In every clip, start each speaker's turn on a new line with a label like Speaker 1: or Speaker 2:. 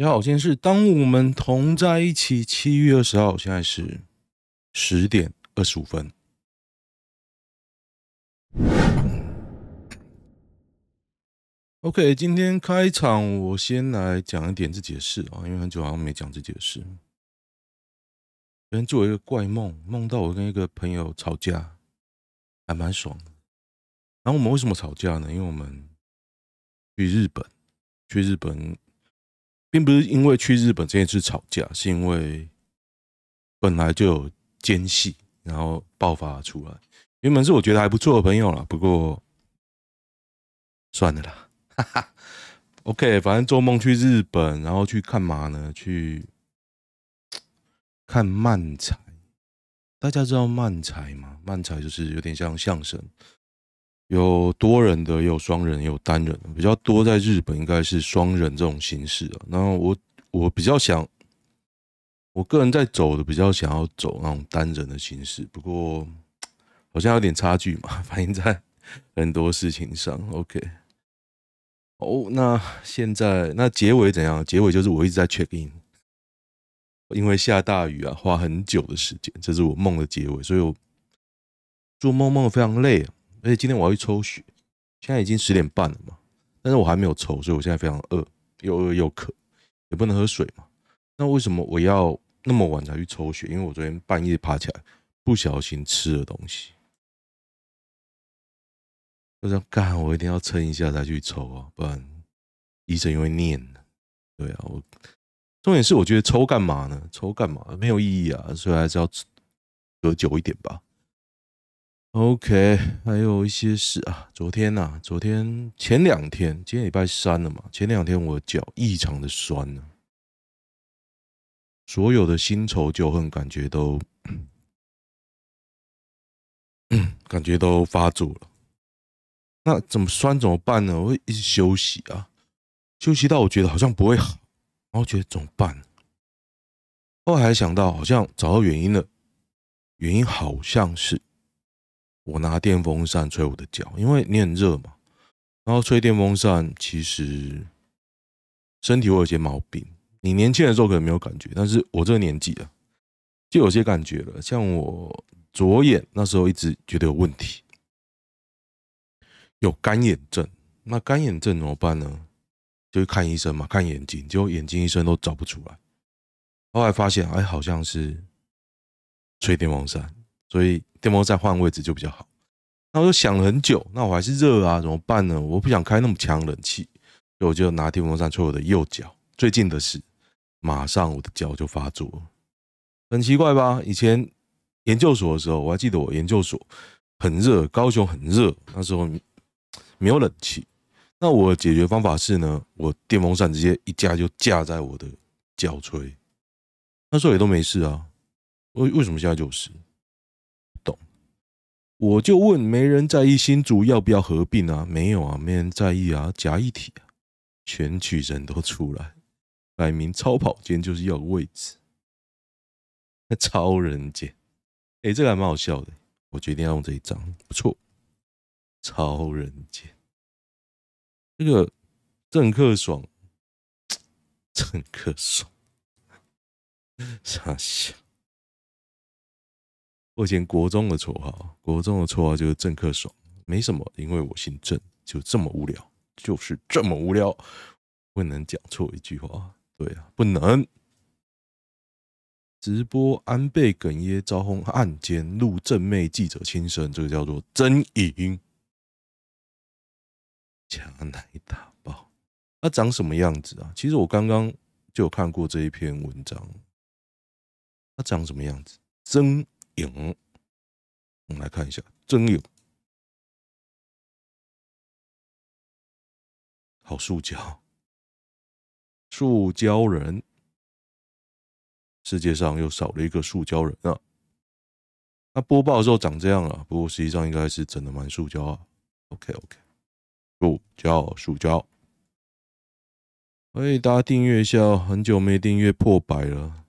Speaker 1: 你好，今天是当我们同在一起。七月二十号，现在是十点二十五分。OK，今天开场，我先来讲一点自己的事啊，因为很久好像没讲自己的事。昨天做了一个怪梦，梦到我跟一个朋友吵架，还蛮爽的。然后我们为什么吵架呢？因为我们去日本，去日本。并不是因为去日本这件事吵架，是因为本来就有间隙，然后爆发出来。原本是我觉得还不错的朋友啦，不过算了啦，哈哈。OK，反正做梦去日本，然后去干嘛呢？去看漫才。大家知道漫才吗？漫才就是有点像相声。有多人的，也有双人，也有单人，比较多在日本应该是双人这种形式啊。然后我我比较想，我个人在走的比较想要走那种单人的形式，不过好像有点差距嘛，反映在很多事情上。OK，哦，那现在那结尾怎样？结尾就是我一直在 check in，因为下大雨啊，花很久的时间，这是我梦的结尾，所以我做梦梦非常累啊。而且今天我要去抽血，现在已经十点半了嘛，但是我还没有抽，所以我现在非常饿，又饿又渴，也不能喝水嘛。那为什么我要那么晚才去抽血？因为我昨天半夜爬起来，不小心吃了东西。我想干，我一定要撑一下再去抽啊，不然医生又会念。对啊，我重点是我觉得抽干嘛呢？抽干嘛？没有意义啊，所以还是要隔久一点吧。OK，还有一些事啊。昨天呐、啊，昨天前两天，今天礼拜三了嘛。前两天我脚异常的酸呢，所有的新仇旧恨感觉都，感觉都发作了。那怎么酸怎么办呢？我会一直休息啊，休息到我觉得好像不会好，然后觉得怎么办？后来还想到好像找到原因了，原因好像是。我拿电风扇吹我的脚，因为你很热嘛。然后吹电风扇，其实身体会有些毛病。你年轻的时候可能没有感觉，但是我这个年纪啊，就有些感觉了。像我左眼那时候一直觉得有问题，有干眼症。那干眼症怎么办呢？就去看医生嘛，看眼睛，结果眼睛医生都找不出来。后来发现，哎，好像是吹电风扇。所以电风扇换位置就比较好。那我就想了很久，那我还是热啊，怎么办呢？我不想开那么强冷气，所以我就拿电风扇吹我的右脚。最近的事，马上我的脚就发作了，很奇怪吧？以前研究所的时候，我还记得我研究所很热，高雄很热，那时候没有冷气。那我解决方法是呢，我电风扇直接一架就架在我的脚吹，那时候也都没事啊。为为什么现在就是？我就问，没人在意新竹要不要合并啊？没有啊，没人在意啊。假一体啊，全举人都出来，摆明超跑间就是要个位置。那超人间，哎，这个还蛮好笑的。我决定要用这一张，不错。超人间，这个郑克爽，郑克爽，傻笑。我以前国中的绰号，国中的绰号就是郑克爽，没什么，因为我姓郑，就这么无聊，就是这么无聊，不能讲错一句话，对啊，不能直播安倍哽咽遭轰案件录正妹记者轻生，这个叫做真影，假奶打爆，他长什么样子啊？其实我刚刚就有看过这一篇文章，他长什么样子？真。影，我们来看一下真影，好塑胶，塑胶人，世界上又少了一个塑胶人啊！那播报的时候长这样了，不过实际上应该是真的蛮塑胶啊。OK OK，塑胶塑胶，哎，大家订阅一下，很久没订阅破百了，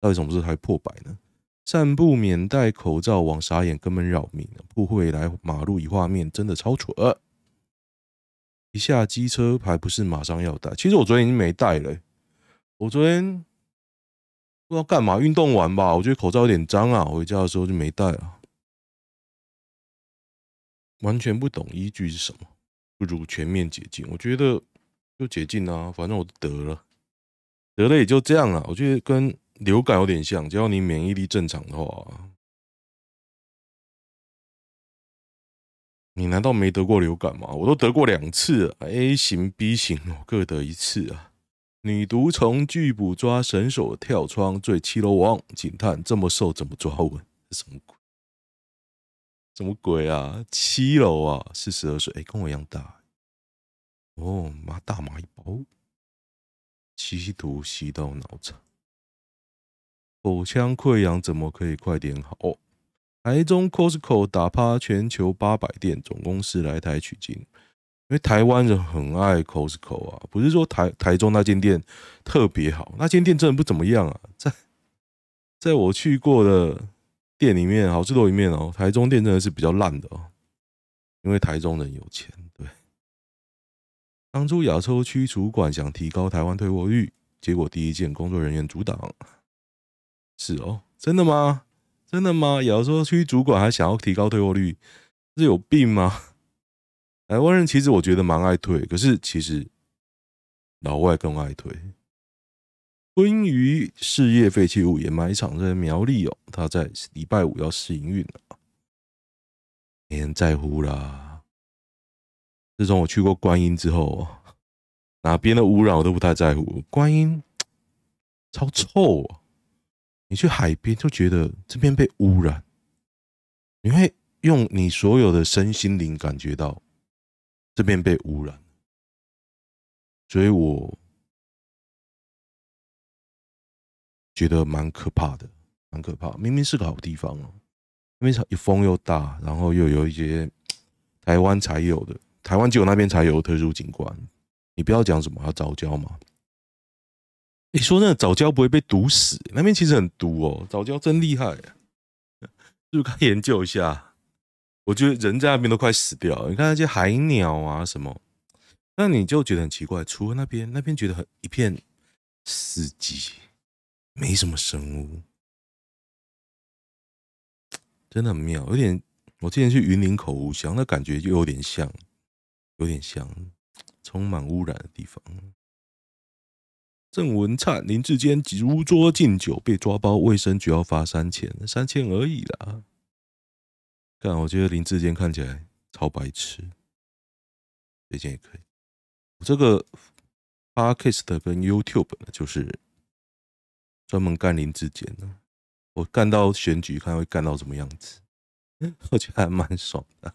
Speaker 1: 到底什么时候才破百呢？散步免戴口罩枉傻眼，根本扰民。不会来马路一画面，真的超蠢。一下机车还不是马上要戴？其实我昨天已经没戴了，我昨天不知道干嘛，运动完吧，我觉得口罩有点脏啊，回家的时候就没戴了。完全不懂依据是什么，不如全面解禁。我觉得就解禁啊，反正我得了，得了也就这样了。我觉得跟流感有点像，只要你免疫力正常的话，你难道没得过流感吗？我都得过两次，A 型、B 型，我各得一次啊。女毒虫拒捕抓神手跳窗坠七楼王，警探这么瘦怎么抓稳？什么鬼？什么鬼啊？七楼啊，四十二岁，哎，跟我一样大。哦，妈大麻一包，吸毒吸到脑残。口腔溃疡怎么可以快点好？台中 Costco 打趴全球八百店总公司来台取经，因为台湾人很爱 Costco 啊，不是说台台中那间店特别好，那间店真的不怎么样啊，在在我去过的店里面，好吃多里面哦，台中店真的是比较烂的哦，因为台中人有钱。对，当初亚洲区主管想提高台湾退货率，结果第一件工作人员阻挡。是哦，真的吗？真的吗？有时候区主管还想要提高退货率，是有病吗？台湾人其实我觉得蛮爱退，可是其实老外更爱退。昆鱼事业废弃物掩埋场在苗栗哦，他在礼拜五要试营运了，没人在乎啦。自从我去过观音之后，哪边的污染我都不太在乎。观音超臭啊！你去海边就觉得这边被污染，你会用你所有的身心灵感觉到这边被污染，所以我。觉得蛮可怕的，蛮可怕。明明是个好地方哦，因为风又大，然后又有一些台湾才有的，台湾只有那边才有特殊景观。你不要讲什么要早教嘛，你说那个藻礁不会被毒死？那边其实很毒哦，藻礁真厉害，是不是该研究一下？我觉得人在那边都快死掉了。你看那些海鸟啊什么，那你就觉得很奇怪。除了那边，那边觉得很一片死寂。没什么生物，真的很妙，有点。我之前去云林口湖乡，那感觉就有点像，有点像充满污染的地方。郑文灿、林志坚如桌敬酒被抓包，卫生局要罚三千，三千而已啦。但我觉得林志坚看起来超白痴，这件也可以。我这个 Podcast 跟 YouTube 呢，就是。专门干林志坚的，我干到选举，看会干到什么样子，我觉得还蛮爽的。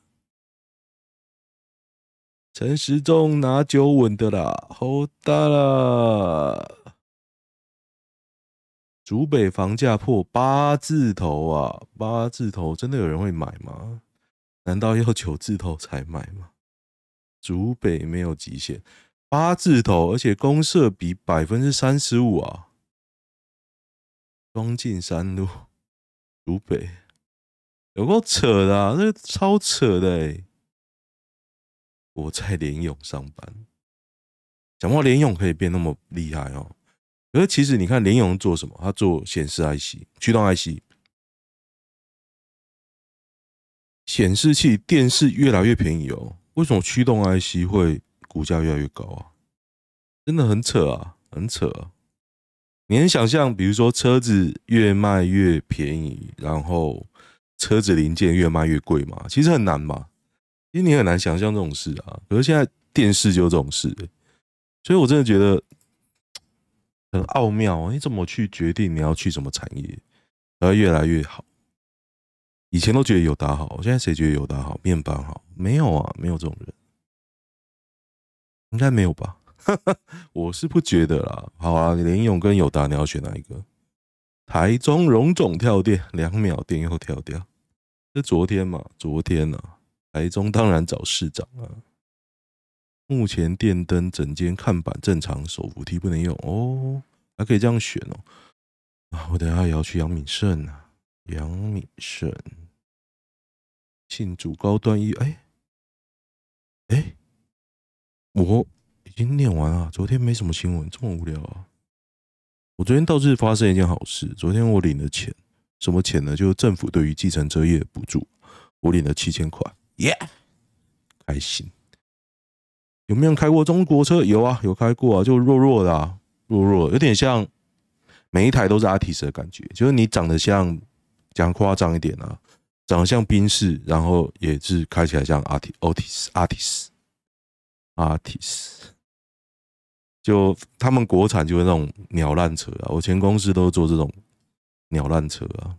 Speaker 1: 陈时中拿酒稳的啦，好大啦！竹北房价破八字头啊，八字头真的有人会买吗？难道要九字头才买吗？竹北没有极限，八字头，而且公设比百分之三十五啊。双进山路，竹北有够扯的啊！这超扯的！我在联咏上班，讲话联咏可以变那么厉害哦。可是其实你看联咏做什么？他做显示 IC、驱动 IC、显示器、电视越来越便宜哦。为什么驱动 IC 会股价越来越高啊？真的很扯啊，很扯啊！你能想象，比如说车子越卖越便宜，然后车子零件越卖越贵吗？其实很难吧，因为你很难想象这种事啊。可是现在电视就有这种事，所以我真的觉得很奥妙。你怎么去决定你要去什么产业，而越来越好？以前都觉得友达好，现在谁觉得友达好？面板好？没有啊，没有这种人，应该没有吧？我是不觉得啦。好啊，联咏跟友达，你要选哪一个？台中荣总跳电，两秒电又跳掉。是昨天嘛？昨天啊，台中当然找市长啊。目前电灯整间看板正常，手扶梯不能用哦，还可以这样选哦。啊，我等下也要去杨敏盛啊，杨敏盛，庆祝高端一，哎，哎，我。已经念完了，昨天没什么新闻，这么无聊啊！我昨天倒是发生一件好事，昨天我领了钱，什么钱呢？就是政府对于计程车业的补助，我领了七千块，耶，开心。有没有开过中国车？有啊，有开过啊，就弱弱的啊，弱弱，有点像每一台都是 Altis 的感觉，就是你长得像，讲夸张一点啊，长得像宾士，然后也是开起来像 Altis，Altis，Altis。就他们国产就是那种鸟烂车啊，我前公司都做这种鸟烂车啊。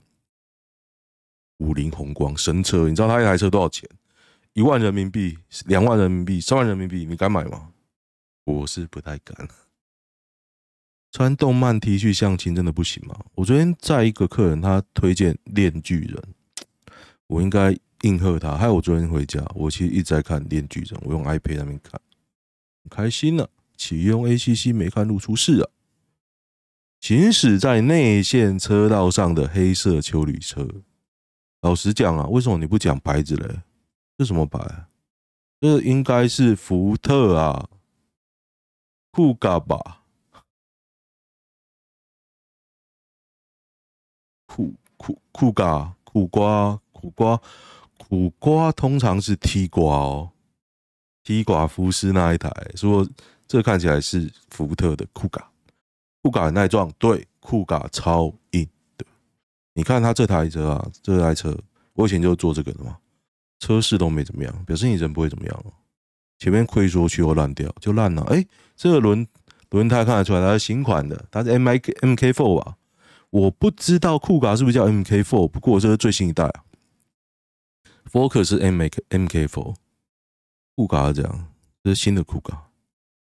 Speaker 1: 五菱宏光神车，你知道它一台车多少钱？一万人民币、两万人民币、三万人民币，你敢买吗？我是不太敢。穿动漫 T 恤相亲真的不行吗？我昨天在一个客人他推荐《链锯人》，我应该应和他。还有我昨天回家，我其实一直在看《链锯人》，我用 iPad 那边看，很开心呢、啊。启用 ACC 没看路出事啊！行驶在内线车道上的黑色休旅车，老实讲啊，为什么你不讲牌子嘞？这什么牌？这应该是福特啊，酷嘎吧？酷酷酷嘎苦瓜苦瓜苦瓜，通常是 T 瓜哦，T 瓜福斯那一台说。这看起来是福特的酷嘎，酷嘎很耐撞，对，酷嘎超硬的。你看他这台车啊，这台车我以前就做这个的嘛，车势都没怎么样，表示你人不会怎么样。前面溃缩区又烂掉，就烂了。哎，这个轮轮胎看得出来它是新款的，它是 M I K M K Four 吧？我不知道酷嘎是不是叫 M K Four，不过这是最新一代啊。Focus 是 M K M K Four，酷嘎是这样，这是新的酷嘎。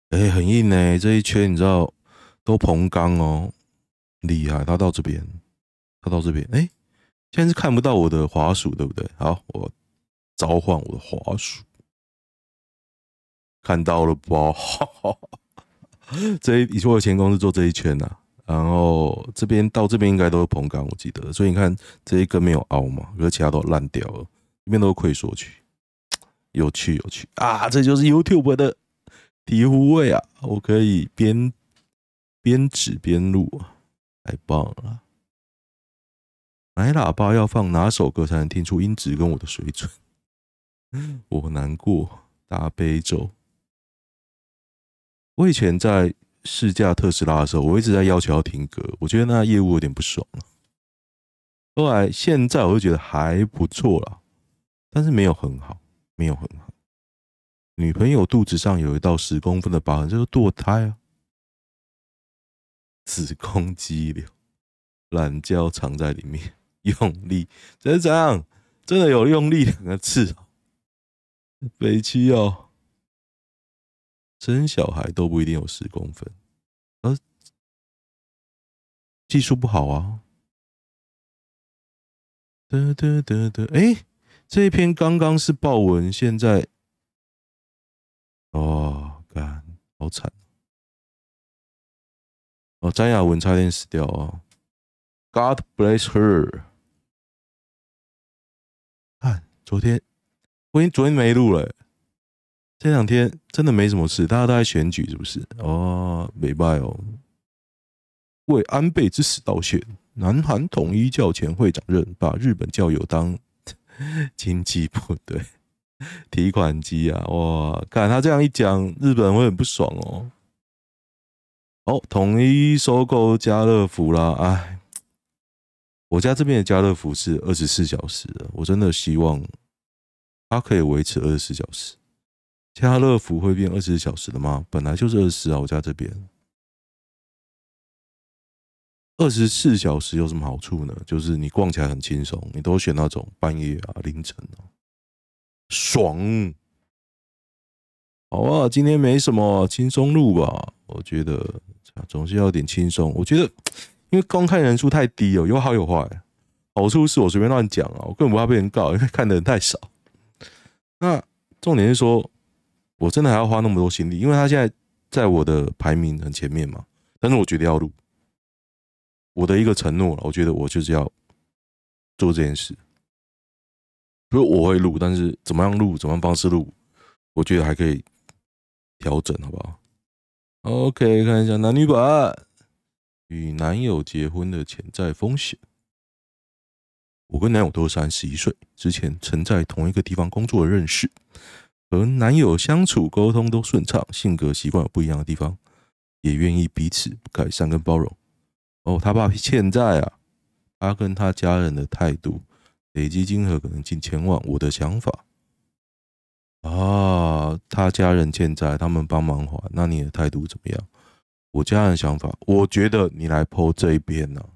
Speaker 1: 哎、很硬呢、欸，这一圈你知道都膨钢哦，厉害。它到这边，它到这边，哎、现在是看不到我的滑鼠，对不对？好，我召唤我的滑鼠，看到了吧？这一以前我前公司做这一圈呐、啊，然后这边到这边应该都是硼钢，我记得。所以你看这一根没有凹嘛，而其他都烂掉了，这边都是溃缩区，有趣有趣啊！这就是 YouTube 的。醍醐味啊！我可以边边指边录，太棒了！买喇叭要放哪首歌才能听出音质跟我的水准？我难过，大悲咒。我以前在试驾特斯拉的时候，我一直在要求要听歌，我觉得那业务有点不爽了。后来现在我就觉得还不错了，但是没有很好，没有很好。女朋友肚子上有一道十公分的疤痕，就是堕胎啊！子宫肌瘤，懒觉藏在里面，用力，这是怎样？真的有用力两个字！北七哦，生小孩都不一定有十公分，而技术不好啊！得得得得，哎，这一篇刚刚是爆文，现在。哦，干，好惨！哦，詹雅文差点死掉啊！God bless her。看，昨天我已经昨天没录了，这两天真的没什么事，大家都在选举，是不是？哦，没拜哦，为安倍之死道歉。南韩统一教前会长任，把日本教友当 经济部队。提款机啊，哇！看他这样一讲，日本会很不爽哦。哦，统一收购家乐福啦，哎，我家这边的家乐福是二十四小时的，我真的希望它可以维持二十四小时。家乐福会变二十四小时的吗？本来就是二十四啊，我家这边二十四小时有什么好处呢？就是你逛起来很轻松，你都选那种半夜啊、凌晨啊。爽，好啊！今天没什么，轻松录吧。我觉得总是要有点轻松。我觉得，因为观看人数太低哦，有好有坏。好处是我随便乱讲啊，我根本不怕被人告，因为看的人太少。那重点是说，我真的还要花那么多心力，因为他现在在我的排名很前面嘛。但是我觉得要录，我的一个承诺了，我觉得我就是要做这件事。不是我会录，但是怎么样录，怎么样方式录，我觉得还可以调整，好不好？OK，看一下男女版。与男友结婚的潜在风险。我跟男友都是三十一岁，之前曾在同一个地方工作认识，和男友相处沟通都顺畅，性格习惯有不一样的地方，也愿意彼此改善跟包容。哦，他爸欠债啊，他跟他家人的态度，累积金额可能近千万。我的想法啊，他家人欠债，他们帮忙还，那你的态度怎么样？我家人想法，我觉得你来 po 这一边呢、啊，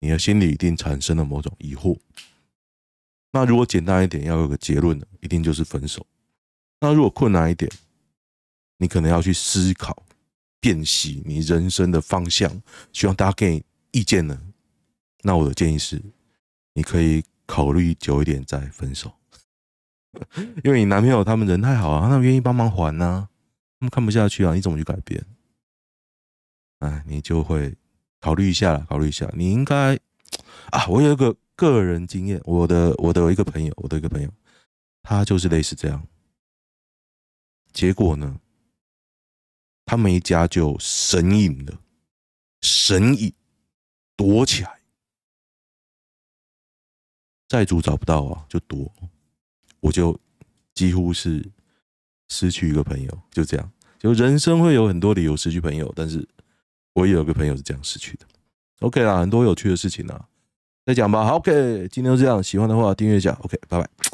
Speaker 1: 你的心里一定产生了某种疑惑。那如果简单一点，要有个结论的，一定就是分手。那如果困难一点，你可能要去思考。辨析你人生的方向，希望大家给你意见呢。那我的建议是，你可以考虑久一点再分手，因为你男朋友他们人太好啊，他们愿意帮忙还呢、啊，他们看不下去啊，你怎么去改变？哎，你就会考虑一下了，考虑一下。你应该 啊，我有一个个人经验，我的我的一个朋友，我的一个朋友，他就是类似这样，结果呢？他们一家就神隐了，神隐躲起来，债主找不到啊，就躲。我就几乎是失去一个朋友，就这样。就人生会有很多理由失去朋友，但是我也有个朋友是这样失去的。OK 啦，很多有趣的事情啊，再讲吧。好 OK，今天就这样，喜欢的话订阅一下。OK，拜拜。